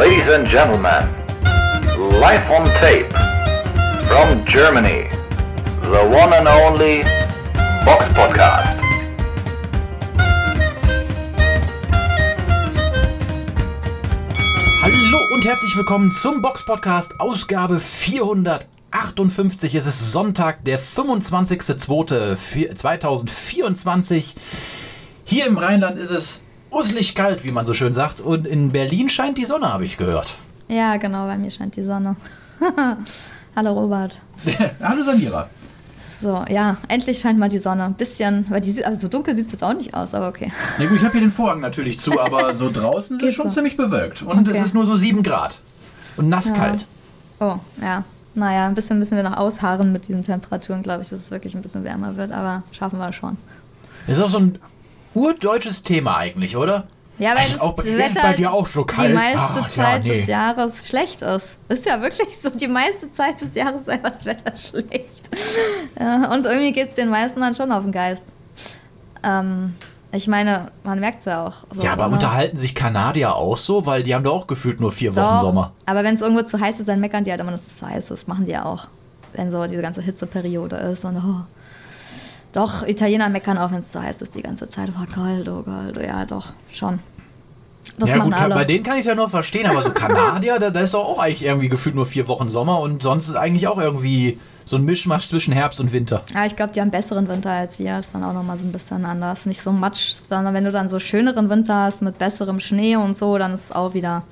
Ladies and gentlemen, live on tape from Germany, the one and only Box Podcast. Hallo und herzlich willkommen zum Box Podcast, Ausgabe 458. Es ist Sonntag, der 25.02.2024. Hier im Rheinland ist es uselig kalt, wie man so schön sagt. Und in Berlin scheint die Sonne, habe ich gehört. Ja, genau, bei mir scheint die Sonne. Hallo Robert. Hallo Samira. So, ja, endlich scheint mal die Sonne. Ein bisschen, weil die, also so dunkel sieht es jetzt auch nicht aus, aber okay. Na gut, ich habe hier den Vorhang natürlich zu, aber so draußen ist es schon so. ziemlich bewölkt. Und Okay. es ist nur so 7 Grad. Und nasskalt. Oh, ja. Naja, ein bisschen müssen wir noch ausharren mit diesen Temperaturen, glaube ich, dass es wirklich ein bisschen wärmer wird, aber schaffen wir schon. Das ist auch so ein urdeutsches Thema eigentlich, oder? Ja, weil Ist das auch ist Wetter bei dir auch so kalt? die meiste Ah, ja, Zeit nee. des Jahres schlecht ist. Ist ja wirklich so, die meiste Zeit des Jahres ist einfach das Wetter schlecht. Ja, und irgendwie geht es den meisten dann schon auf den Geist. Ähm, ich meine, man merkt es ja auch. So Ja, aber Sonne. unterhalten sich Kanadier auch so? Weil die haben doch auch gefühlt nur vier Wochen Doch, Sommer. Aber wenn es irgendwo zu heiß ist, dann meckern die halt immer, dass es zu heiß ist. Machen die ja auch. Wenn so diese ganze Hitzeperiode ist. Und oh. Doch, Italiener meckern auch, wenn es zu heiß ist die ganze Zeit. Oh, kalt, kalt. Oh, ja, doch, schon. Das ja machen gut, alle. bei denen kann ich es ja nur verstehen, aber so Kanadier, da, da ist doch auch eigentlich irgendwie gefühlt nur vier Wochen Sommer und sonst ist eigentlich auch irgendwie so ein Mischmasch zwischen Herbst und Winter. Ja, ich glaube, die haben besseren Winter als wir. Das ist dann auch nochmal so ein bisschen anders. Nicht so Matsch, sondern wenn du dann so schöneren Winter hast mit besserem Schnee und so, dann ist es auch wieder.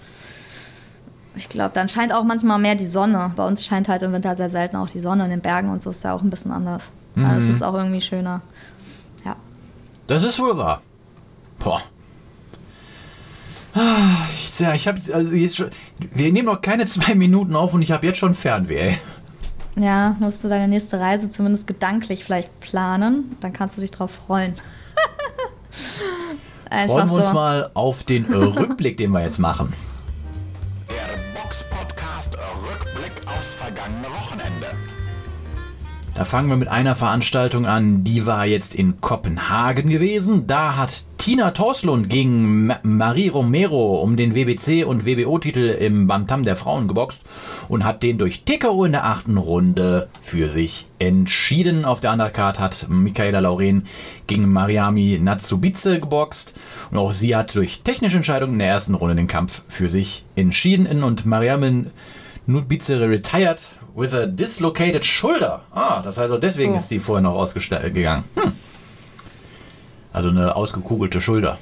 Ich glaube, dann scheint auch manchmal mehr die Sonne. Bei uns scheint halt im Winter sehr selten auch die Sonne in den Bergen und so ist ja auch ein bisschen anders. Mhm. Es ist auch irgendwie schöner. Ja. Das ist wohl wahr. Boah. Ah, Ich, ja, ich habe also jetzt schon, wir nehmen noch keine zwei Minuten auf und ich habe jetzt schon Fernweh. Ey. Ja, musst du deine nächste Reise zumindest gedanklich vielleicht planen. Dann kannst du dich drauf freuen. Freuen wir uns so. mal auf den Rückblick, den wir jetzt machen. Da fangen wir mit einer Veranstaltung an, die war jetzt in Kopenhagen gewesen. Da hat Tina Torslund gegen Ma Marie Romero um den WBC und WBO-Titel im Bantam der Frauen geboxt und hat den durch TKO in der achten Runde für sich entschieden. Auf der Undercard hat Michaela Lauren gegen Mariami Natsubice geboxt und auch sie hat durch technische Entscheidung in der ersten Runde den Kampf für sich entschieden und Mariami Nutbice retired with a dislocated shoulder. Ah, das heißt auch deswegen Oh. ist die vorher noch ausgegangen. Hm. Also eine ausgekugelte Schulter.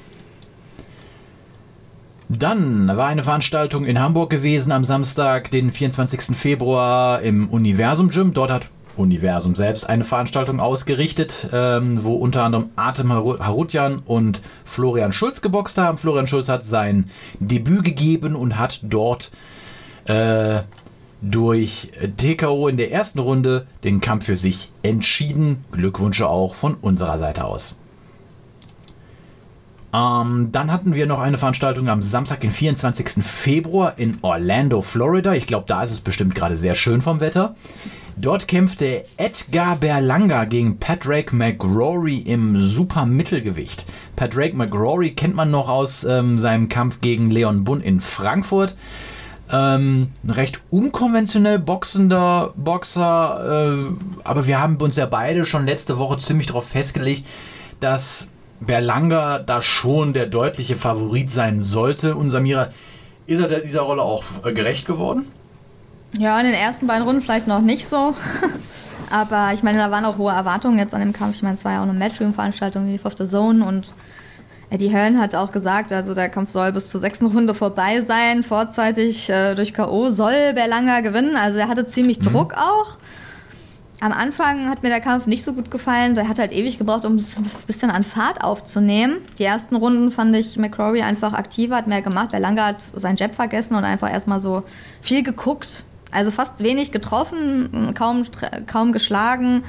Dann war eine Veranstaltung in Hamburg gewesen am Samstag, den 24. Februar im Universum Gym. Dort hat Universum selbst eine Veranstaltung ausgerichtet, ähm, wo unter anderem Artem Haru- Harutjan und Florian Schulz geboxt haben. Florian Schulz hat sein Debüt gegeben und hat dort äh, durch TKO in der ersten Runde den Kampf für sich entschieden. Glückwünsche auch von unserer Seite aus. Ähm, dann hatten wir noch eine Veranstaltung am Samstag, den 24. Februar in Orlando, Florida. Ich glaube, da ist es bestimmt gerade sehr schön vom Wetter. Dort kämpfte Edgar Berlanga gegen Patrick McGrory im Supermittelgewicht. Patrick McGrory kennt man noch aus ähm, seinem Kampf gegen Leon Bunn in Frankfurt. Ähm, ein recht unkonventionell boxender Boxer, äh, aber wir haben uns ja beide schon letzte Woche ziemlich darauf festgelegt, dass Berlanga da schon der deutliche Favorit sein sollte. Und Samira, ist er dieser Rolle auch äh, gerecht geworden? Ja, in den ersten beiden Runden vielleicht noch nicht so. Aber ich meine, da waren auch hohe Erwartungen jetzt an dem Kampf. Ich meine, es war ja auch eine Matchroom-Veranstaltung, die lief auf der Zone und Eddie Hearn hat auch gesagt, also der Kampf soll bis zur sechsten Runde vorbei sein. Vorzeitig äh, durch K.O. soll Berlanga gewinnen. Also er hatte ziemlich Druck auch. Am Anfang hat mir der Kampf nicht so gut gefallen. Der hat halt ewig gebraucht, um ein bisschen an Fahrt aufzunehmen. Die ersten Runden fand ich McCrory einfach aktiver, hat mehr gemacht. Berlanga hat seinen Jab vergessen und einfach erstmal so viel geguckt. Also fast wenig getroffen, kaum, kaum geschlagen.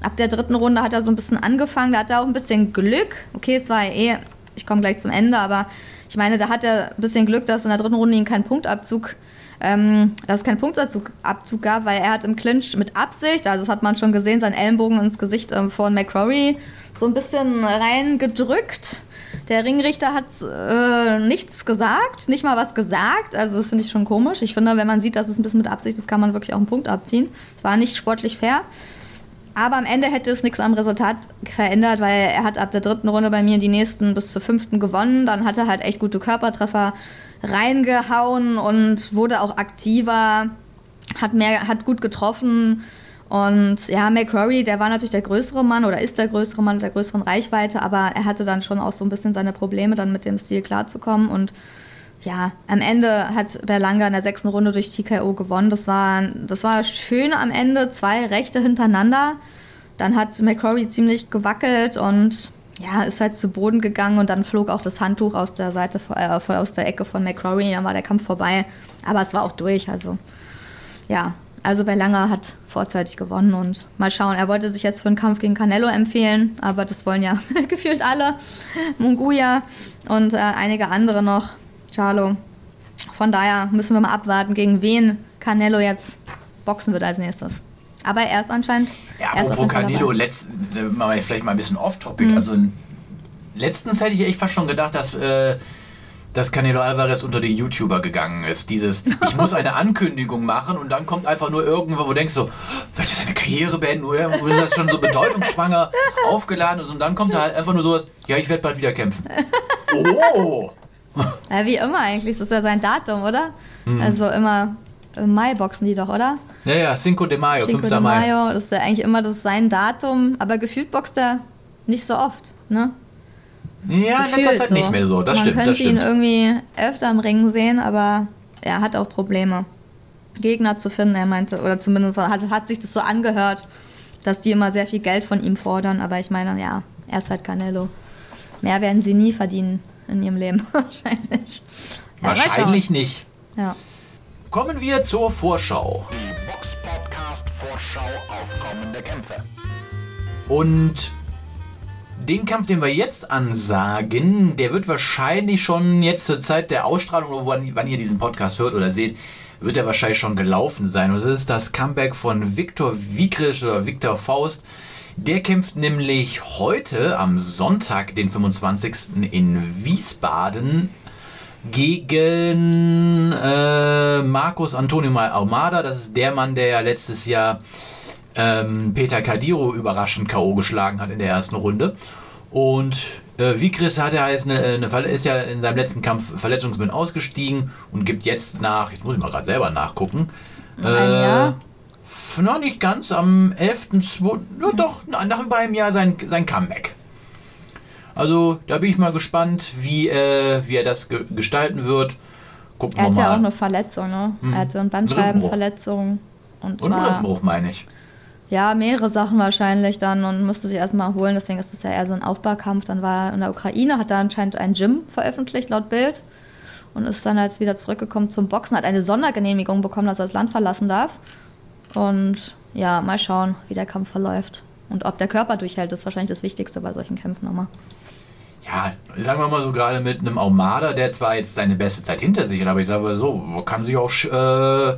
Ab der dritten Runde hat er so ein bisschen angefangen. Da hat er auch ein bisschen Glück. Okay, es war eh, ich komme gleich zum Ende, aber ich meine, da hat er ein bisschen Glück, dass in der dritten Runde ihn kein Punktabzug ähm, dass es keinen Punktabzug Abzug gab, weil er hat im Clinch mit Absicht, also das hat man schon gesehen, seinen Ellenbogen ins Gesicht ähm, von McCrory so ein bisschen reingedrückt. Der Ringrichter hat äh, nichts gesagt, nicht mal was gesagt. Also das finde ich schon komisch. Ich finde, wenn man sieht, dass es ein bisschen mit Absicht ist, kann man wirklich auch einen Punkt abziehen. Es war nicht sportlich fair. Aber am Ende hätte es nichts am Resultat verändert, weil er hat ab der dritten Runde bei mir die nächsten bis zur fünften gewonnen. Dann hat er halt echt gute Körpertreffer reingehauen und wurde auch aktiver, hat mehr, hat gut getroffen. Und ja, McCrory, der war natürlich der größere Mann oder ist der größere Mann mit der größeren Reichweite, aber er hatte dann schon auch so ein bisschen seine Probleme, dann mit dem Stil klarzukommen. Und ja, am Ende hat Berlanga in der sechsten Runde durch TKO gewonnen. Das war, das war schön am Ende, zwei Rechte hintereinander. Dann hat McCrory ziemlich gewackelt und ja, ist halt zu Boden gegangen und dann flog auch das Handtuch aus der Seite, äh, aus der Ecke von McCrory, dann war der Kampf vorbei. Aber es war auch durch, also ja, also Berlanga hat vorzeitig gewonnen und mal schauen. Er wollte sich jetzt für einen Kampf gegen Canelo empfehlen, aber das wollen ja gefühlt alle. Munguia und äh, einige andere noch. Charlo. Von daher müssen wir mal abwarten, gegen wen Canelo jetzt boxen wird als nächstes. Aber er ist anscheinend. Ja, apropos Canelo, letzt, mal vielleicht mal ein bisschen off-topic. Mhm. Also letztens hätte ich echt fast schon gedacht, dass, äh, dass Canelo Alvarez unter die YouTuber gegangen ist. Dieses, ich muss eine Ankündigung machen und dann kommt einfach nur irgendwo, wo du denkst so, wird er seine Karriere beenden? Oder wo ist das schon so bedeutungsschwanger aufgeladen ist und dann kommt da halt einfach nur sowas, ja, ich werde bald wieder kämpfen. Oh! Ja, wie immer eigentlich. Das ist ja sein Datum, oder? Mhm. Also immer im Mai boxen die doch, oder? Ja, ja, Cinco de Mayo, Cinco 5. de Mai. Mayo, das ist ja eigentlich immer das sein Datum, aber gefühlt boxt er nicht so oft, ne? Ja, in letzter Gefühlt Zeit nicht mehr so, das Man stimmt, könnte das stimmt. ihn irgendwie öfter im Ring sehen, aber er hat auch Probleme, Gegner zu finden. Er meinte, oder zumindest hat, hat sich das so angehört, dass die immer sehr viel Geld von ihm fordern. Aber ich meine, ja, er ist halt Canelo. Mehr werden sie nie verdienen in ihrem Leben, wahrscheinlich. Ja. Wahrscheinlich nicht. Ja. Kommen wir zur Vorschau. Die Box Podcast Vorschau auf kommende Kämpfe. Und den Kampf, den wir jetzt ansagen, der wird wahrscheinlich schon jetzt zur Zeit der Ausstrahlung, oder wann, wann ihr diesen Podcast hört oder seht, wird er wahrscheinlich schon gelaufen sein. Und das ist das Comeback von Viktor Wiegrich oder Viktor Faust. Der kämpft nämlich heute am Sonntag, den 25. in Wiesbaden gegen äh, Marcos Antonio Almada. Das ist der Mann, der ja letztes Jahr ähm, Peter Kadiro überraschend K.O. geschlagen hat in der ersten Runde. Und äh, Vigris hat er jetzt eine, eine, Verle- ist ja in seinem letzten Kampf verletzungsbedingt ausgestiegen und gibt jetzt nach, jetzt muss ich mal gerade selber nachgucken. Nach einem Jahr? Noch nicht ganz, am 11.2. Ja, doch, na, nach über einem Jahr sein, sein Comeback. Also da bin ich mal gespannt, wie, äh, wie er das ge gestalten wird. Gucken Er hat ja auch eine Verletzung, ne? Hm. Er hatte eine Bandscheibenverletzung. Und, und war, Rippenbruch meine ich. Ja, mehrere Sachen wahrscheinlich dann und musste sich erstmal erholen. Deswegen ist es ja eher so ein Aufbaukampf. Dann war er in der Ukraine, hat da anscheinend ein Gym veröffentlicht, laut Bild. Und ist dann jetzt wieder zurückgekommen zum Boxen, hat eine Sondergenehmigung bekommen, dass er das Land verlassen darf. Und ja, mal schauen, wie der Kampf verläuft. Und ob der Körper durchhält, ist wahrscheinlich das Wichtigste bei solchen Kämpfen nochmal. Ja, sagen wir mal so gerade mit einem Aumada, der zwar jetzt seine beste Zeit hinter sich hat, aber ich sage mal so, man kann sich auch äh,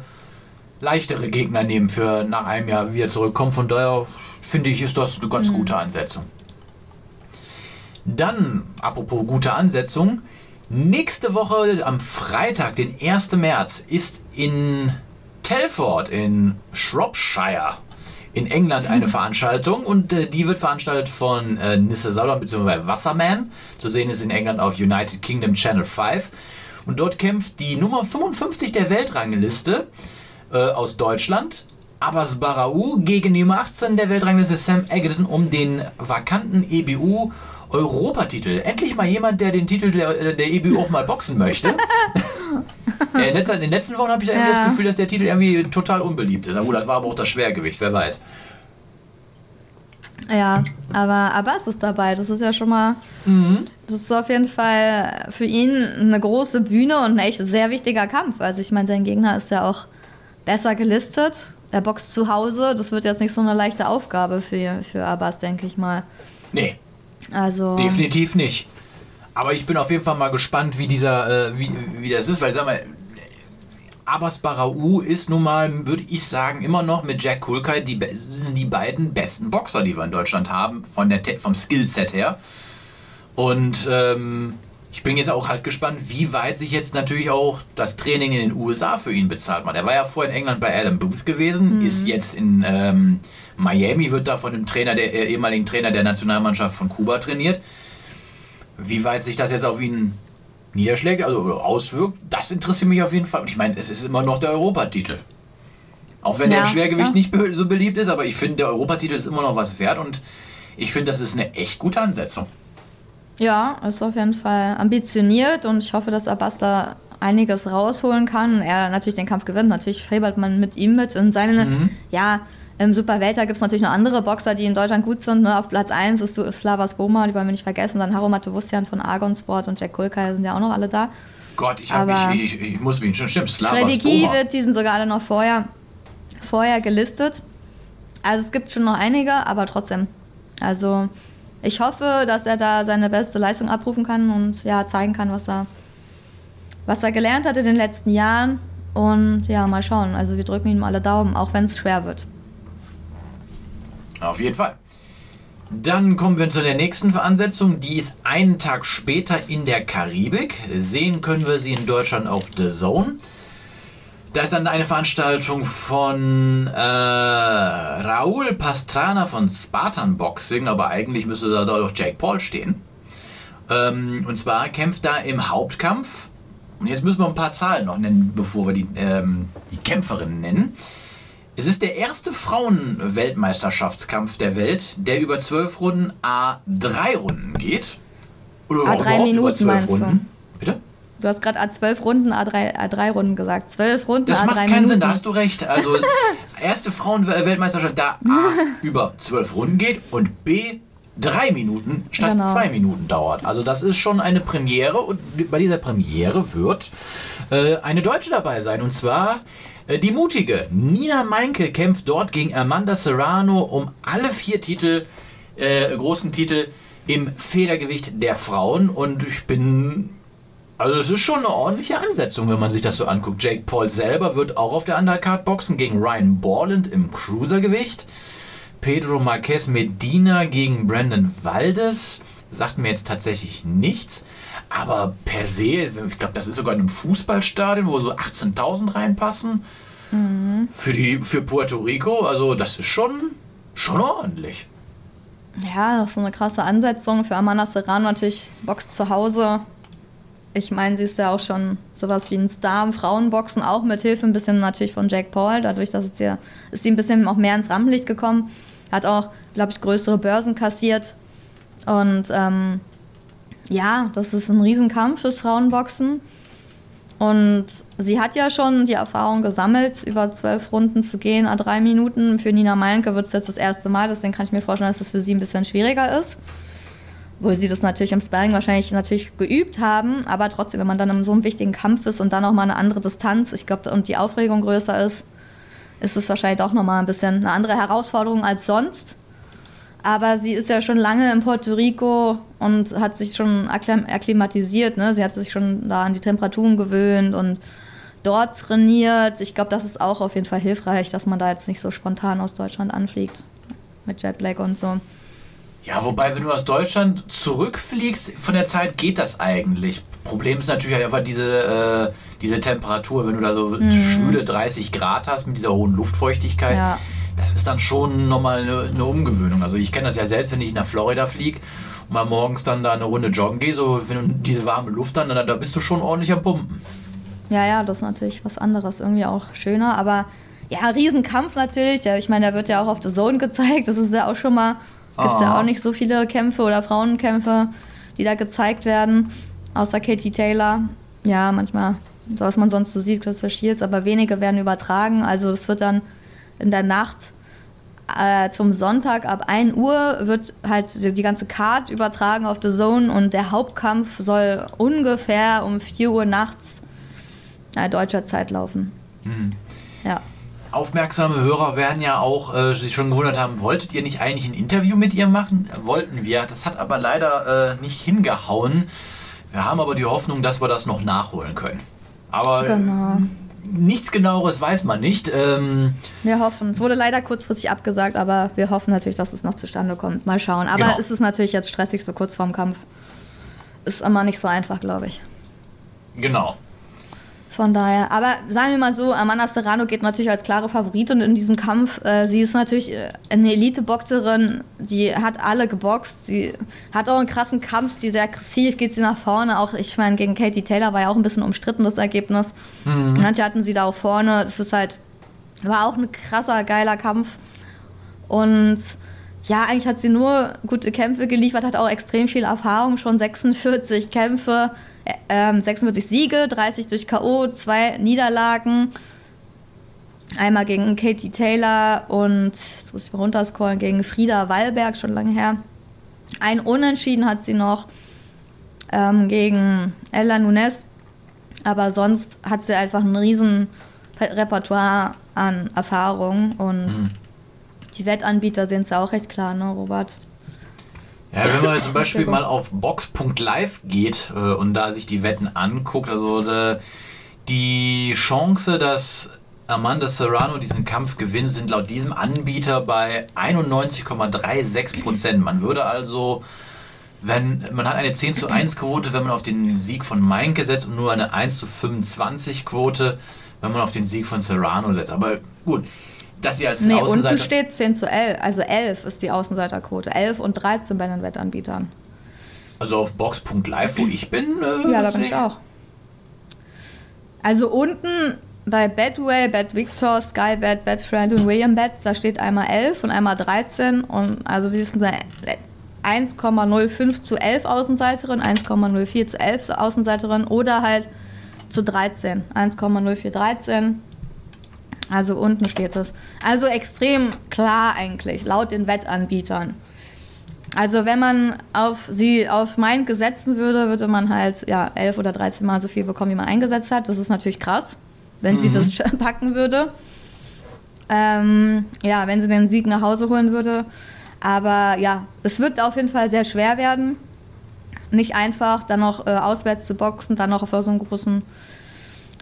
leichtere Gegner nehmen für nach einem Jahr wieder zurückkommen. Von daher finde ich, ist das eine ganz gute Ansetzung. Dann, apropos gute Ansetzung, nächste Woche am Freitag, den 1. März, ist in Telford in Shropshire in England eine Veranstaltung und äh, die wird veranstaltet von äh, Nisse Sauer bzw. Wasserman. Zu sehen ist in England auf United Kingdom Channel 5. Und dort kämpft die Nummer 55 der Weltrangliste äh, aus Deutschland, Abbas Barau, gegen die Nummer 18 der Weltrangliste Sam Egerton um den vakanten EBU Europatitel. Endlich mal jemand, der den Titel der, der EBU auch mal boxen möchte. Ja, in, letzter, in den letzten Wochen habe ich irgendwie Ja. das Gefühl, dass der Titel irgendwie total unbeliebt ist. Oh, das war aber auch das Schwergewicht, wer weiß. Ja, aber Abbas ist dabei. Das ist ja schon mal. Das ist auf jeden Fall für ihn eine große Bühne und ein echt sehr wichtiger Kampf. Also, ich meine, sein Gegner ist ja auch besser gelistet. Er boxt zu Hause. Das wird jetzt nicht so eine leichte Aufgabe für, für Abbas, denke ich mal. Nee, Also. definitiv nicht. Aber ich bin auf jeden Fall mal gespannt, wie dieser, äh, wie, wie das ist, weil sag mal, Abbas Barau ist nun mal, würde ich sagen, immer noch mit Jack Kulkai die, sind die beiden besten Boxer, die wir in Deutschland haben, von der, vom Skillset her. Und ähm, ich bin jetzt auch halt gespannt, wie weit sich jetzt natürlich auch das Training in den USA für ihn bezahlt macht. Er war ja vorher in England bei Adam Booth gewesen, ist jetzt in ähm, Miami, wird da von dem Trainer, der äh, ehemaligen Trainer der Nationalmannschaft von Kuba trainiert. Wie weit sich das jetzt auf ihn niederschlägt, also auswirkt, das interessiert mich auf jeden Fall. Und ich meine, es ist immer noch der Europatitel. Auch wenn der Ja, im Schwergewicht ja. nicht so beliebt ist, aber ich finde, der Europatitel ist immer noch was wert und ich finde, das ist eine echt gute Ansetzung. Ja, ist auf jeden Fall ambitioniert und ich hoffe, dass Abbas da einiges rausholen kann er natürlich den Kampf gewinnt. Natürlich fabelt man mit ihm mit. In seinem, ja, im Superwelter gibt es natürlich noch andere Boxer, die in Deutschland gut sind. Ne? Auf Platz 1 ist Slavas Goma, die wollen wir nicht vergessen. Dann Haro Matovusian von Argon Sport und Jack Kulkai sind ja auch noch alle da. Gott, ich, hab mich, ich, ich muss mich schon stimmt. Slavas Freddy Boma. wird, die sind sogar alle noch vorher, vorher gelistet. Also es gibt schon noch einige, aber trotzdem. Also ich hoffe, dass er da seine beste Leistung abrufen kann und ja, zeigen kann, was er, was er gelernt hat in den letzten Jahren. Und ja, mal schauen. Also wir drücken ihm alle Daumen, auch wenn es schwer wird. Auf jeden Fall. Dann kommen wir zu der nächsten Ansetzung. Die ist einen Tag später in der Karibik. Sehen können wir sie in Deutschland auf The Zone. Da ist dann eine Veranstaltung von äh, Raúl Pastrana von Spartan Boxing, aber eigentlich müsste da doch Jake Paul stehen. Ähm, und zwar kämpft da im Hauptkampf. Und jetzt müssen wir ein paar Zahlen noch nennen, bevor wir die, ähm, die Kämpferinnen nennen. Es ist der erste Frauen-Weltmeisterschaftskampf der Welt, der über zwölf Runden A3 Runden geht. Oder A3 überhaupt über Minuten zwölf meinst du? Runden. Bitte? Du hast gerade A12 Runden, A3, A3 Runden gesagt. 12 Runden, Das A3 macht keinen Minuten. Sinn, da hast du recht. Also erste Frauenweltmeisterschaft, da A über zwölf Runden geht und B drei Minuten statt Genau. zwei Minuten dauert. Also das ist schon eine Premiere und bei dieser Premiere wird äh, eine Deutsche dabei sein und zwar äh, die mutige Nina Meinke kämpft dort gegen Amanda Serrano um alle vier Titel, äh, großen Titel im Federgewicht der Frauen und ich bin also es ist schon eine ordentliche Ansetzung, wenn man sich das so anguckt. Jake Paul selber wird auch auf der Undercard boxen gegen Ryan Borland im Cruisergewicht. Pedro Marquez Medina gegen Brandon Valdes. Sagt mir jetzt tatsächlich nichts. Aber per se, ich glaube, das ist sogar in einem Fußballstadion, wo so 18.000 reinpassen. Für, die, für Puerto Rico. Also das ist schon, schon ordentlich. Ja, das ist eine krasse Ansetzung für Amanda Serrano natürlich. Boxt zu Hause. Ich meine, sie ist ja auch schon sowas wie ein Star im Frauenboxen, auch mit Hilfe ein bisschen natürlich von Jake Paul. Dadurch, dass es ihr, ist sie ein bisschen auch mehr ins Rampenlicht gekommen. Hat auch, glaube ich, größere Börsen kassiert. Und ähm, ja, das ist ein Riesenkampf fürs Frauenboxen. Und sie hat ja schon die Erfahrung gesammelt, über zwölf Runden zu gehen, a drei Minuten. Für Nina Meinke wird es jetzt das erste Mal, deswegen kann ich mir vorstellen, dass das für sie ein bisschen schwieriger ist. Obwohl sie das natürlich im Sparring wahrscheinlich natürlich geübt haben, aber trotzdem, wenn man dann in so einem wichtigen Kampf ist und dann auch mal eine andere Distanz, ich glaube, und die Aufregung größer ist, ist es wahrscheinlich doch nochmal ein bisschen eine andere Herausforderung als sonst. Aber sie ist ja schon lange in Puerto Rico und hat sich schon akklim- akklimatisiert. Ne? Sie hat sich schon da an die Temperaturen gewöhnt und dort trainiert. Ich glaube, das ist auch auf jeden Fall hilfreich, dass man da jetzt nicht so spontan aus Deutschland anfliegt. Mit Jetlag und so. Ja, wobei, wenn du aus Deutschland zurückfliegst, von der Zeit geht das eigentlich. Problem ist natürlich einfach diese, äh, diese Temperatur, wenn du da so schwüle 30 Grad hast mit dieser hohen Luftfeuchtigkeit. Ja. Das ist dann schon nochmal eine, eine Umgewöhnung. Also ich kenne das ja selbst, wenn ich nach Florida fliege und mal morgens dann da eine Runde joggen gehe, so wenn du diese warme Luft dann, dann da bist du schon ordentlich am Pumpen. Ja, ja, das ist natürlich was anderes, irgendwie auch schöner. Aber ja, Riesenkampf natürlich. Ja, ich meine, der wird ja auch auf The Zone gezeigt. Das ist ja auch schon mal, gibt es ja Ah. auch nicht so viele Kämpfe oder Frauenkämpfe, die da gezeigt werden. Außer Katie Taylor. Ja, manchmal, so was man sonst so sieht, Chris Shields, aber wenige werden übertragen. Also das wird dann in der Nacht äh, zum Sonntag ab 1 Uhr wird halt die ganze Card übertragen auf The Zone und der Hauptkampf soll ungefähr um 4 Uhr nachts äh, deutscher Zeit laufen. Ja. Aufmerksame Hörer werden ja auch äh, sich schon gewundert haben, wolltet ihr nicht eigentlich ein Interview mit ihr machen? Wollten wir. Das hat aber leider äh, nicht hingehauen. Wir haben aber die Hoffnung, dass wir das noch nachholen können. Aber Genau. Nichts genaueres weiß man nicht. Ähm, Wir hoffen. Es wurde leider kurzfristig abgesagt, aber wir hoffen natürlich, dass es noch zustande kommt. Mal schauen. Aber Genau. es ist natürlich jetzt stressig, so kurz vorm Kampf. ist immer nicht so einfach, glaube ich. Genau. Von daher, aber sagen wir mal so, Amanda Serrano geht natürlich als klare Favoritin in diesen Kampf. Äh, sie ist natürlich äh, eine Elite-Boxerin, die hat alle geboxt. Sie hat auch einen krassen Kampf, sie ist sehr aggressiv, geht sie nach vorne. Auch, ich meine, gegen Katie Taylor war ja auch ein bisschen umstritten, das Ergebnis. Mhm. Manche hatten sie da auch vorne. Das ist halt, war auch ein krasser, geiler Kampf. Und ja, eigentlich hat sie nur gute Kämpfe geliefert, hat auch extrem viel Erfahrung, schon 46 Kämpfe, äh, 46 ähm, Siege, 30 durch K.O., zwei Niederlagen. Einmal gegen Katie Taylor und, das muss ich mal runterscrollen, gegen Frieda Wallberg, schon lange her. Ein Unentschieden hat sie noch ähm, gegen Ella Nunes. Aber sonst hat sie einfach ein riesen Repertoire an Erfahrung und mhm. Die Wettanbieter sind es auch recht klar, ne, Robert? Ja, wenn man zum Beispiel mal auf box.live geht äh, und da sich die Wetten anguckt, also de, die Chance, dass Amanda Serrano diesen Kampf gewinnt, sind laut diesem Anbieter bei 91,36 Prozent. Man würde also, wenn man hat eine 10 zu 1 Quote, wenn man auf den Sieg von Meinke setzt und nur eine 1 zu 25 Quote, wenn man auf den Sieg von Serrano setzt. Aber gut, dass sie als nee, Außenseiter... unten steht 10 zu 11, also 11 ist die Außenseiterquote. 11 und 13 bei den Wettanbietern. Also auf box.live, wo ich bin? Äh, ja, da bin ich auch. Also unten bei Betway, Bet Victor, Sky Bet, Betfriend und William Bet, da steht einmal 11 und einmal 13 und also sie ist eine 1,05 zu 11 Außenseiterin, 1,04 zu 11 Außenseiterin oder halt zu 13, 1,0413 also unten steht es. Also extrem klar eigentlich, laut den Wettanbietern. Also wenn man auf sie auf Mind gesetzen würde, würde man halt ja 11 oder 13 Mal so viel bekommen, wie man eingesetzt hat. Das ist natürlich krass, wenn mhm. sie das packen würde. Ähm, ja, wenn sie den Sieg nach Hause holen würde. Aber ja, es wird auf jeden Fall sehr schwer werden. Nicht einfach, dann noch äh, auswärts zu boxen, dann noch auf so einem großen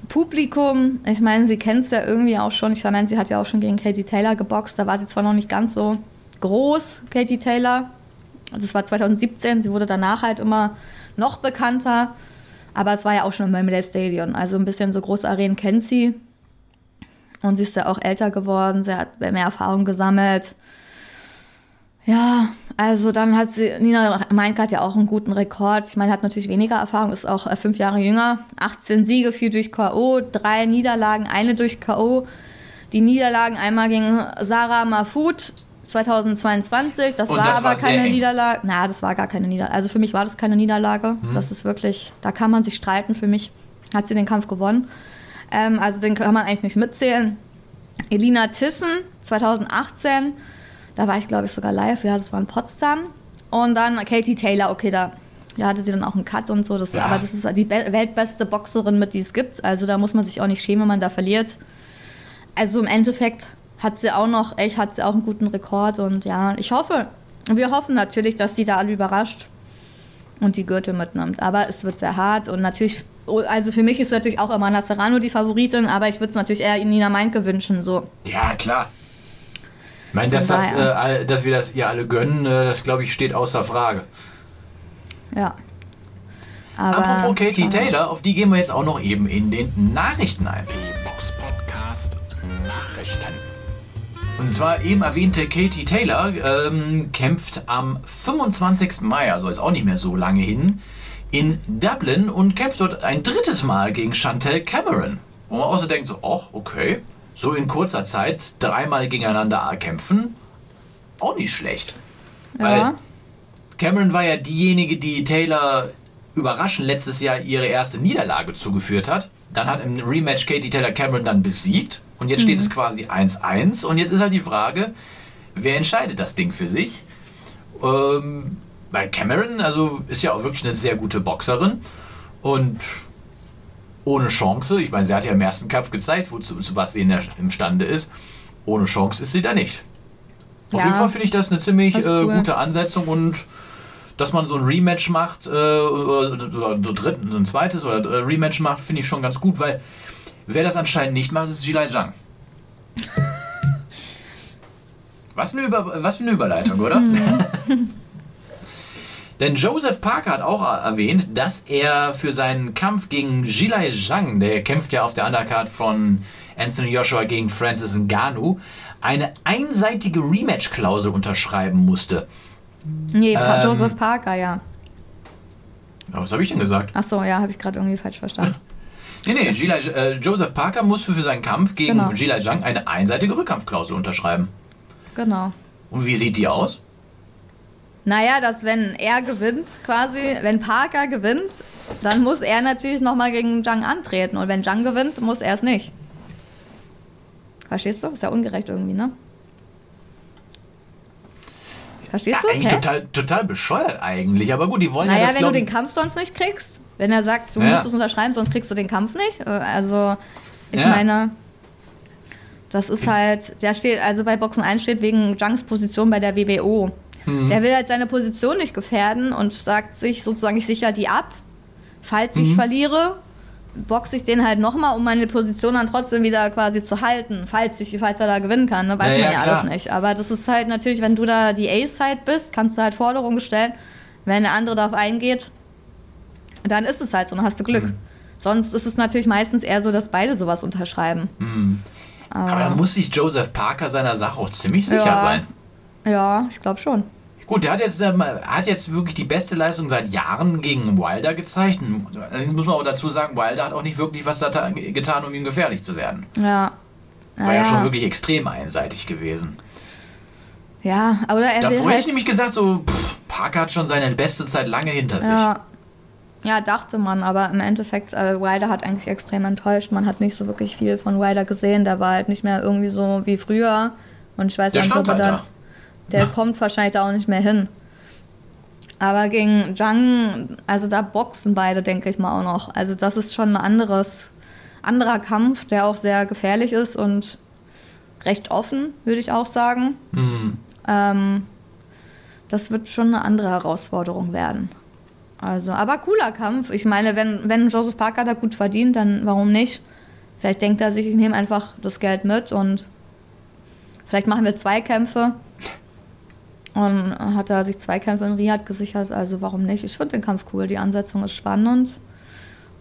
Publikum, ich meine, sie kennt es ja irgendwie auch schon. Ich meine, sie hat ja auch schon gegen Katie Taylor geboxt. Da war sie zwar noch nicht ganz so groß, Katie Taylor. Das war 2017. Sie wurde danach halt immer noch bekannter. Aber es war ja auch schon im Wembley Stadion. Also ein bisschen so große Arenen kennt sie. Und sie ist ja auch älter geworden. Sie hat mehr Erfahrung gesammelt. Ja, also dann hat sie, Nina Meinke hat ja auch einen guten Rekord. Ich meine, hat natürlich weniger Erfahrung, ist auch äh, fünf Jahre jünger. 18 Siege, vier durch K.O., drei Niederlagen, eine durch K.O. Die Niederlagen einmal gegen Sarah Mahfoud 2022. Das war das aber war keine Niederlage. Na, das war gar keine Niederlage. Also für mich war das keine Niederlage. Hm. Das ist wirklich, da kann man sich streiten. Für mich hat sie den Kampf gewonnen. Ähm, also den kann man eigentlich nicht mitzählen. Elina Tissen 2018 da war ich, glaube ich, sogar live. Ja, das war in Potsdam. Und dann Katie Taylor, okay, da ja, hatte sie dann auch einen Cut und so. Das, ja. Aber das ist die weltbeste Boxerin, mit die es gibt. Also da muss man sich auch nicht schämen, wenn man da verliert. Also im Endeffekt hat sie auch noch, echt, hat sie auch einen guten Rekord. Und ja, ich hoffe, wir hoffen natürlich, dass sie da alle überrascht und die Gürtel mitnimmt. Aber es wird sehr hart und natürlich, also für mich ist natürlich auch Amanda Serrano die Favoritin, aber ich würde es natürlich eher Nina Meinke wünschen. So. Ja, klar. Ich meine, dass, das, äh, dass wir das ihr alle gönnen, äh, das glaube ich steht außer Frage. Ja. Aber Apropos Katie Taylor, auf die gehen wir jetzt auch noch eben in den Nachrichten ein. Die Box Podcast Nachrichten. Und zwar eben erwähnte Katie Taylor ähm, kämpft am 25. Mai, also ist auch nicht mehr so lange hin, in Dublin und kämpft dort ein drittes Mal gegen Chantel Cameron. Wo man auch so denkt, so, ach, okay, so in kurzer Zeit dreimal gegeneinander kämpfen, auch nicht schlecht. Ja. Weil Cameron war ja diejenige, die Taylor überraschend letztes Jahr ihre erste Niederlage zugeführt hat. Dann hat im Rematch Katie Taylor Cameron dann besiegt und jetzt mhm. steht es quasi 1-1 und jetzt ist halt die Frage, wer entscheidet das Ding für sich? Ähm, weil Cameron, also ist ja auch wirklich eine sehr gute Boxerin und ohne Chance. Ich meine, sie hat ja im ersten Kampf gezeigt, wozu, zu was sie der, imstande ist. Ohne Chance ist sie da nicht. Auf ja, jeden Fall finde ich das eine ziemlich äh, cool. gute Ansetzung und dass man so ein Rematch macht, äh, oder, oder, dritten, ein zweites oder äh, Rematch macht, finde ich schon ganz gut, weil wer das anscheinend nicht macht, ist Jilai Zhang. was, eine Über was eine Überleitung, oder? Denn Joseph Parker hat auch erwähnt, dass er für seinen Kampf gegen Jilai Zhang, der kämpft ja auf der Undercard von Anthony Joshua gegen Francis Ngannou, eine einseitige Rematch-Klausel unterschreiben musste. Nee, Ähm. Joseph Parker, ja. Was habe ich denn gesagt? Achso, ja, habe ich gerade irgendwie falsch verstanden. Nee, nee, Jilai, äh, Joseph Parker musste für seinen Kampf gegen Genau. Jilai Zhang eine einseitige Rückkampfklausel unterschreiben. Genau. Und wie sieht die aus? Naja, dass wenn er gewinnt, quasi, wenn Parker gewinnt, dann muss er natürlich nochmal gegen Zhang antreten. Und wenn Zhang gewinnt, muss er es nicht. Verstehst du? Ist ja ungerecht irgendwie, ne? Verstehst Ja, du eigentlich total, total bescheuert eigentlich. Aber gut, die wollen ja Naja, das wenn du den Kampf sonst nicht kriegst, wenn er sagt, du Ja. musst es unterschreiben, sonst kriegst du den Kampf nicht. Also, ich Ja. meine, das ist halt, der steht, also bei Boxen 1 steht wegen Jungs Position bei der WBO. Mhm. Der will halt seine Position nicht gefährden und sagt sich sozusagen, ich sichere die ab. Falls Mhm. ich verliere, boxe ich den halt nochmal, um meine Position dann trotzdem wieder quasi zu halten, falls, ich, falls er da gewinnen kann. Ne? Weiß Ja, man ja, ja alles nicht. Aber das ist halt natürlich, wenn du da die Ace-Side bist, kannst du halt Forderungen stellen. Wenn der andere darauf eingeht, dann ist es halt so, dann hast du Glück. Mhm. Sonst ist es natürlich meistens eher so, dass beide sowas unterschreiben. Mhm. Aber da muss sich Joseph Parker seiner Sache auch ziemlich sicher Ja. sein. Ja, ich glaube schon. Gut, der hat jetzt, ähm, hat jetzt wirklich die beste Leistung seit Jahren gegen Wilder gezeigt. Allerdings muss man auch dazu sagen, Wilder hat auch nicht wirklich was getan, um ihm gefährlich zu werden. Ja. War ja Naja. schon wirklich extrem einseitig gewesen. Ja, oder er Da will vorher halt, ich nämlich gesagt, so, pff, Parker hat schon seine beste Zeit lange hinter sich. Ja. ja, dachte man, aber im Endeffekt, äh, Wilder hat eigentlich extrem enttäuscht. Man hat nicht so wirklich viel von Wilder gesehen. Der war halt nicht mehr irgendwie so wie früher. Und ich weiß Der nicht, stand ob er halt da. Der kommt wahrscheinlich da auch nicht mehr hin. Aber gegen Zhang, also da boxen beide, denke ich mal auch noch. Also das ist schon ein anderes, anderer Kampf, der auch sehr gefährlich ist und recht offen, würde ich auch sagen. Hm. Ähm, das wird schon eine andere Herausforderung werden. Also, aber cooler Kampf. Ich meine, wenn, wenn Joseph Parker da gut verdient, dann warum nicht? Vielleicht denkt er sich, ich nehme einfach das Geld mit und vielleicht machen wir zwei Kämpfe. Und hat er sich zwei Kämpfe in Riyadh gesichert, also warum nicht? Ich finde den Kampf cool, die Ansetzung ist spannend.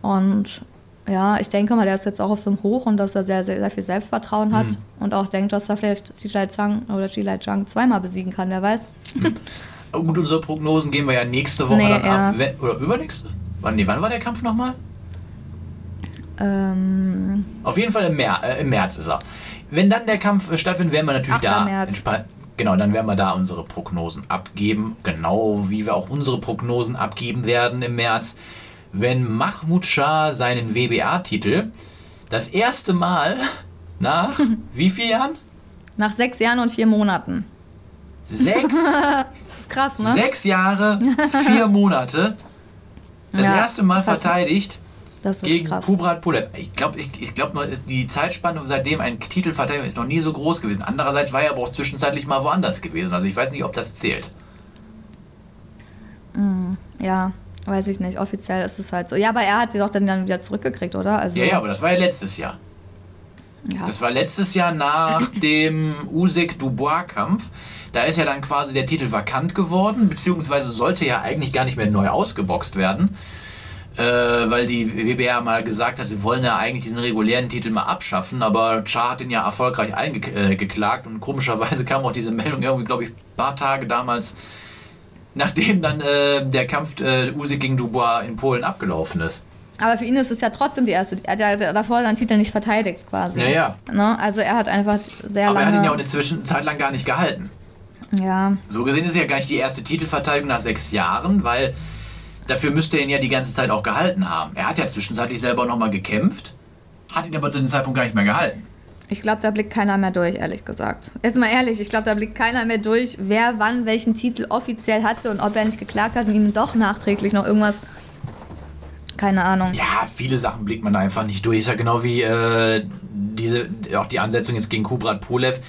Und ja, ich denke mal, der ist jetzt auch auf so einem Hoch und dass er sehr, sehr, sehr viel Selbstvertrauen hat Mhm. und auch denkt, dass er vielleicht Xilai Zhang oder Xilai Zhang zweimal besiegen kann, wer weiß. Aber gut, unsere Prognosen gehen wir ja nächste Woche Nee, dann ja. ab. Oder übernächste? Wann, nee, wann war der Kampf nochmal? Ähm, Auf jeden Fall im, Mer äh, im März ist er. Wenn dann der Kampf äh, stattfindet, werden wir natürlich 8. da. März. Genau, dann werden wir da unsere Prognosen abgeben. Genau wie wir auch unsere Prognosen abgeben werden im März. Wenn Mahmoud Shah seinen WBA-Titel das erste Mal nach wie vielen Jahren? nach sechs Jahren und vier Monaten. Sechs, Das ist krass, ne? sechs Jahre, vier Monate. Das Ja, erste Mal vert- verteidigt Das ist gegen krass. Kubrat Pulev. Ich glaube, ich, ich glaub, die Zeitspanne seitdem ein Titelverteidigung ist noch nie so groß gewesen. Andererseits war er aber auch zwischenzeitlich mal woanders gewesen. Also ich weiß nicht, ob das zählt. Ja, weiß ich nicht. Offiziell ist es halt so. Ja, aber er hat sie doch dann, dann wieder zurückgekriegt, oder? Also, Ja, ja, aber das war ja letztes Jahr. ja. Das war letztes Jahr nach dem Usyk-Dubois-Kampf. Da ist ja dann quasi der Titel vakant geworden, beziehungsweise sollte ja eigentlich gar nicht mehr neu ausgeboxt werden. Äh, weil die WBR mal gesagt hat, sie wollen ja eigentlich diesen regulären Titel mal abschaffen, aber Char hat den ja erfolgreich eingeklagt und komischerweise kam auch diese Meldung irgendwie, glaube ich, ein paar Tage damals, nachdem dann äh, der Kampf äh, Usyk gegen Dubois in Polen abgelaufen ist. Aber für ihn ist es ja trotzdem die erste. Er hat ja davor seinen Titel nicht verteidigt, quasi. Ja, ja. Ne? Also er hat einfach sehr Aber er lange. hat ihn ja auch eine Zwischenzeit lang gar nicht gehalten. ja, So gesehen ist es ja gar nicht die erste Titelverteidigung nach sechs Jahren, weil dafür müsste er ihn ja die ganze Zeit auch gehalten haben. Er hat ja zwischenzeitlich selber nochmal gekämpft, hat ihn aber zu dem Zeitpunkt gar nicht mehr gehalten. ich glaube, da blickt keiner mehr durch, ehrlich gesagt. Jetzt mal ehrlich, ich glaube, da blickt keiner mehr durch, wer wann welchen Titel offiziell hatte und ob er nicht geklagt hat und ihm doch nachträglich noch irgendwas. Keine Ahnung. Ja, viele Sachen blickt man da einfach nicht durch. Ist ja genau wie äh, diese, auch die Ansetzung jetzt gegen Kubrat Pulev.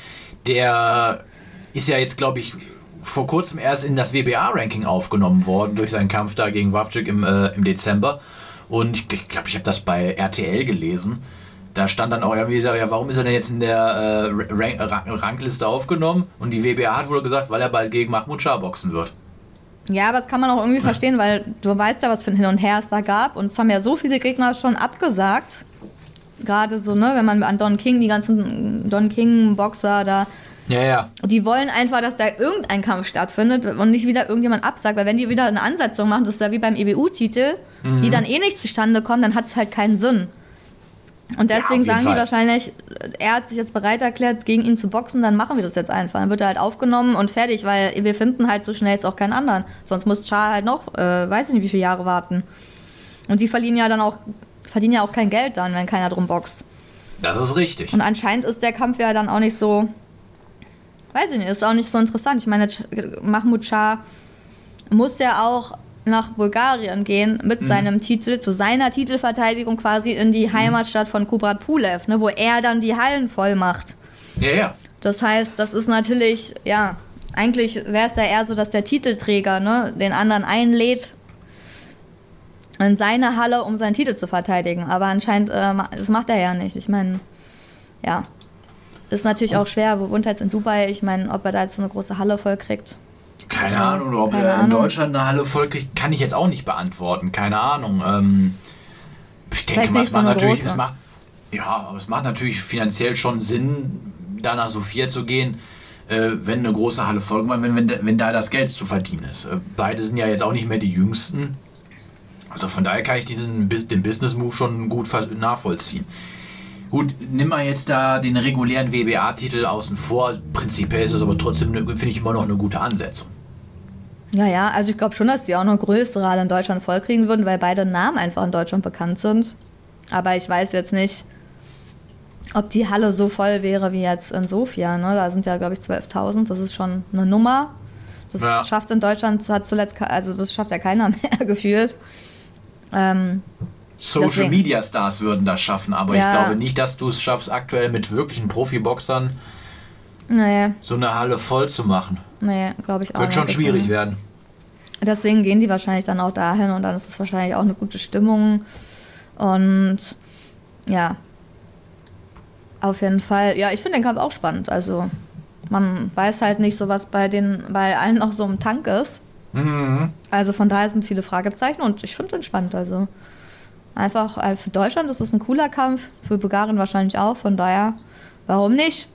Der ist ja jetzt, glaube ich, vor kurzem erst in das WBA-Ranking aufgenommen worden durch seinen Kampf da gegen Wawczyk im, äh, im Dezember. Und ich glaube, ich habe das bei RTL gelesen. Da stand dann auch irgendwie, ja, warum ist er denn jetzt in der äh, Rangliste aufgenommen? Und die WBA hat wohl gesagt, weil er bald gegen Mahmoud Shah boxen wird. Ja, aber das kann man auch irgendwie verstehen, weil du weißt ja, was für ein Hin und Her es da gab. Und es haben ja so viele Gegner schon abgesagt. Gerade so, ne, wenn man an Don King, die ganzen Don King-Boxer da, Ja, ja. die wollen einfach, dass da irgendein Kampf stattfindet und nicht wieder irgendjemand absagt. Weil wenn die wieder eine Ansetzung machen, das ist ja wie beim EBU-Titel, die dann eh nicht zustande kommen, dann hat es halt keinen Sinn. Und Ja, deswegen jeden sagen die Fall. wahrscheinlich, er hat sich jetzt bereit erklärt, gegen ihn zu boxen, dann machen wir das jetzt einfach. Dann wird er halt aufgenommen und fertig, weil wir finden halt so schnell jetzt auch keinen anderen. Sonst muss Char halt noch, äh, weiß ich nicht, wie viele Jahre warten. Und die verdienen ja dann auch, verdienen ja auch kein Geld dann, wenn keiner drum boxt. Das ist richtig. Und anscheinend ist der Kampf ja dann auch nicht so, weiß ich nicht, ist auch nicht so interessant. Ich meine, Mahmoud Shah muss ja auch nach Bulgarien gehen mit seinem Titel, zu seiner Titelverteidigung quasi in die Heimatstadt von Kubrat Pulev, ne, wo er dann die Hallen voll macht. Ja, ja. Das heißt, das ist natürlich, ja, eigentlich wäre es ja eher so, dass der Titelträger ne, den anderen einlädt in seine Halle, um seinen Titel zu verteidigen. Aber anscheinend, äh, das macht er ja nicht. Ich meine, ja, ist natürlich auch schwer. Wo wohnt er jetzt in Dubai? Ich meine, ob er da jetzt so eine große Halle voll kriegt. Keine Ahnung, ob keine er in Ahnung. Deutschland eine Halle voll kriegt, kann ich jetzt auch nicht beantworten. Keine Ahnung. Ähm, ich denke mal, es so macht eine natürlich, große. es macht, ja, es macht natürlich finanziell schon Sinn, da nach Sofia zu gehen, äh, wenn eine große Halle voll gemacht, wenn, wenn, wenn da das Geld zu verdienen ist. Äh, beide sind ja jetzt auch nicht mehr die Jüngsten. Also von daher kann ich diesen den Business Move schon gut nachvollziehen. Gut, nimm mal jetzt da den regulären WBA-Titel außen vor. Prinzipiell ist es aber trotzdem, finde ich, immer noch eine gute Ansetzung. Ja, ja, also ich glaube schon, dass die auch noch größere Halle in Deutschland vollkriegen würden, weil beide Namen einfach in Deutschland bekannt sind. Aber ich weiß jetzt nicht, ob die Halle so voll wäre wie jetzt in Sofia. Ne? Da sind ja, glaube ich, 12.000. Das ist schon eine Nummer. Das Ja. schafft in Deutschland, hat zuletzt, also das schafft ja keiner mehr gefühlt. Ähm, Social Deswegen. Media Stars würden das schaffen, aber Ja. ich glaube nicht, dass du es schaffst, aktuell mit wirklichen Profiboxern nee, so eine Halle voll zu machen. nee, glaube ich auch Wird schon schwierig Deswegen- werden. Deswegen gehen die wahrscheinlich dann auch dahin und dann ist es wahrscheinlich auch eine gute Stimmung. Und ja, auf jeden Fall. Ja, ich finde den Kampf auch spannend. Also man weiß halt nicht so, was bei den, bei allen noch so im Tank ist. Mhm. Also von daher sind viele Fragezeichen und ich finde den spannend. Also einfach äh, für Deutschland ist es ein cooler Kampf, für Bulgarien wahrscheinlich auch. Von daher, warum nicht?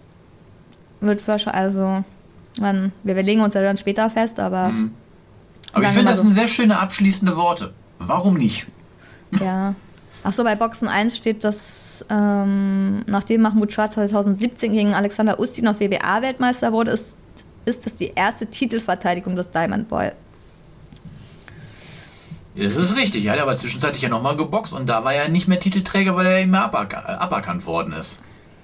Wird wahrscheinlich, also man, wir, legen uns ja dann später fest, aber Mhm. Aber ich finde, das so. sind sehr schöne abschließende Worte. Warum nicht? Ja. Achso, bei Boxen 1 steht, dass ähm, nachdem Mahmoud Shah 2017 gegen Alexander Ustinov WBA-Weltmeister wurde, ist, ist das die erste Titelverteidigung des Diamond Boy. Das ist richtig. Er hat aber zwischenzeitlich ja nochmal geboxt und da war er nicht mehr Titelträger, weil er immer aberka äh, aberkannt worden ist.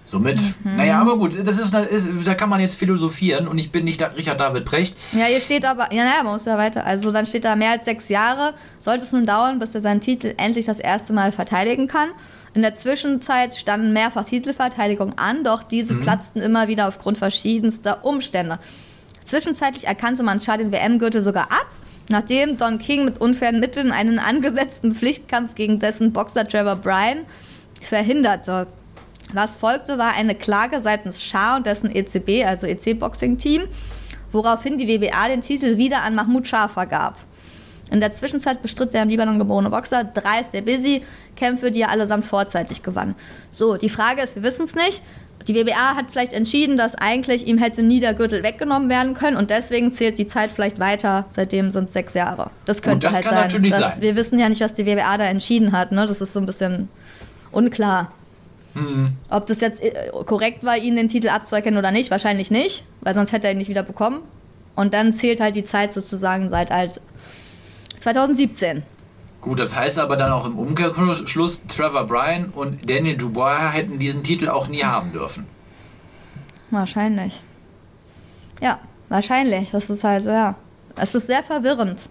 Somit, Mhm. naja, aber gut, das ist, ist, da kann man jetzt philosophieren und ich bin nicht Richard David Precht. Ja, hier steht aber, ja, naja, man muss ja weiter. Also dann steht da mehr als sechs Jahre. Sollte es nun dauern, bis er seinen Titel endlich das erste Mal verteidigen kann. In der Zwischenzeit standen mehrfach Titelverteidigungen an, doch diese platzten immer wieder aufgrund verschiedenster Umstände. Zwischenzeitlich erkannte man Shah den WM-Gürtel sogar ab, nachdem Don King mit unfairen Mitteln einen angesetzten Pflichtkampf gegen dessen Boxer Trevor Bryan verhinderte. Was folgte, war eine Klage seitens Shah und dessen ECB, also EC-Boxing-Team, woraufhin die WBA den Titel wieder an Mahmoud Shah vergab. In der Zwischenzeit bestritt der im Libanon geborene Boxer drei der Busy Kämpfe, die er allesamt vorzeitig gewann. So, die Frage ist, wir wissen es nicht. Die WBA hat vielleicht entschieden, dass eigentlich ihm hätte nie der Gürtel weggenommen werden können und deswegen zählt die Zeit vielleicht weiter. Seitdem sind es sechs Jahre. Das könnte das halt kann sein. natürlich Das- sein. Wir wissen ja nicht, was die WBA da entschieden hat. Ne? Das ist so ein bisschen unklar. Ob das jetzt äh, korrekt war, ihn den Titel abzuerkennen oder nicht, wahrscheinlich nicht, weil sonst hätte er ihn nicht wieder bekommen. Und dann zählt halt die Zeit sozusagen seit halt 2017. Gut, das heißt aber dann auch im Umkehrschluss, Trevor Bryan und Daniel Dubois hätten diesen Titel auch nie haben dürfen. Wahrscheinlich. Ja, wahrscheinlich. Das ist halt, ja. Es ist sehr verwirrend.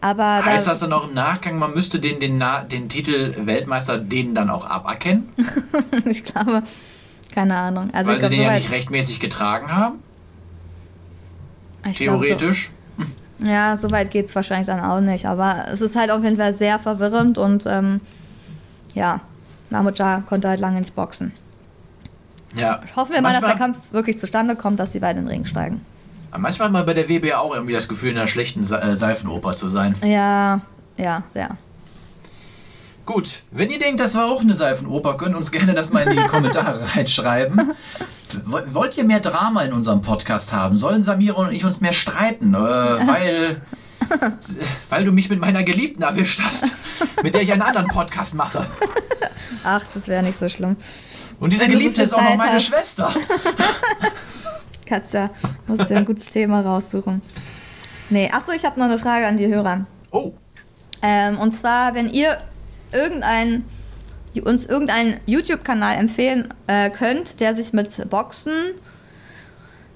Aber Heißt da, das dann auch im Nachgang, man müsste den, den, den Titel Weltmeister denen dann auch aberkennen? ich glaube, keine Ahnung. Also weil sie den ja soweit- nicht rechtmäßig getragen haben? ich glaube, Theoretisch? So, ja, soweit geht es wahrscheinlich dann auch nicht. Aber es ist halt auf jeden Fall sehr verwirrend und ähm, ja, Mahmoud konnte halt lange nicht boxen. Ja. Hoffen wir mal, dass der Manchmal- Kampf wirklich zustande kommt, dass die beiden in den Ring steigen. Manchmal hat man bei der WB auch irgendwie das Gefühl, in einer schlechten äh, Seifenoper zu sein. Ja, ja, sehr. Gut, wenn ihr denkt, das war auch eine Seifenoper, könnt uns gerne das mal in die Kommentare reinschreiben. Wollt ihr mehr Drama in unserem Podcast haben? Sollen Samira und ich uns mehr streiten? Äh, weil, weil du mich mit meiner Geliebten erwischt hast, mit der ich einen anderen Podcast mache. Ach, das wäre nicht so schlimm. Und diese Wenn so Geliebte viel ist auch noch meine hast. Schwester. Katja, musst dir ein gutes Thema raussuchen. Nee, achso, ich habe noch eine Frage an die Hörer. Oh, Ähm, und zwar, wenn ihr irgendein, uns irgendeinen YouTube-Kanal empfehlen äh, könnt, der sich mit Boxen,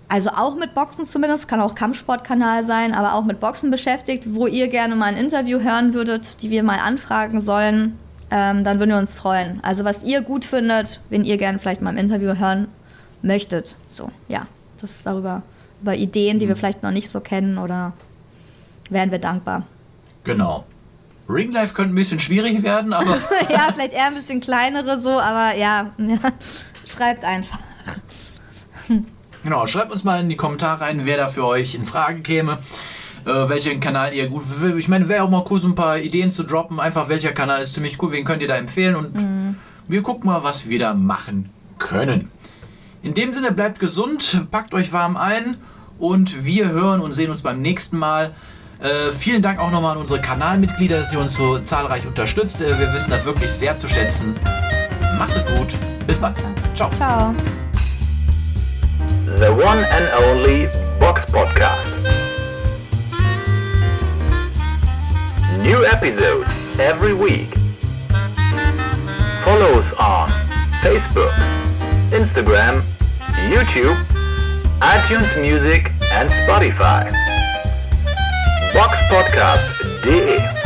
also auch mit Boxen zumindest, kann auch Kampfsportkanal sein, aber auch mit Boxen beschäftigt, wo ihr gerne mal ein Interview hören würdet, die wir mal anfragen sollen, ähm, dann würden wir uns freuen. Also was ihr gut findet, wenn ihr gerne vielleicht mal im Interview hören möchtet. So, ja, das ist darüber, über Ideen, die wir vielleicht noch nicht so kennen oder wären wir dankbar. genau. Ringlife könnte ein bisschen schwierig werden, aber ja, vielleicht eher ein bisschen kleinere so, aber ja, ja schreibt einfach. Genau, schreibt uns mal in die Kommentare rein, wer da für euch in Frage käme. Äh, welchen Kanal ihr gut. Ich meine, wäre auch mal cool, so ein paar Ideen zu droppen. Einfach, welcher Kanal ist ziemlich cool, wen könnt ihr da empfehlen und wir gucken mal, was wir da machen können. In dem Sinne, bleibt gesund, packt euch warm ein und wir hören und sehen uns beim nächsten Mal. Äh, vielen Dank auch nochmal an unsere Kanalmitglieder, dass ihr uns so zahlreich unterstützt. Äh, wir wissen das wirklich sehr zu schätzen. Macht es gut. Bis bald. Ciao. Ciao. The one and only Box Podcast. New episodes every week. Follow us on Facebook, Instagram, YouTube, iTunes Music and Spotify. boxpodcast.de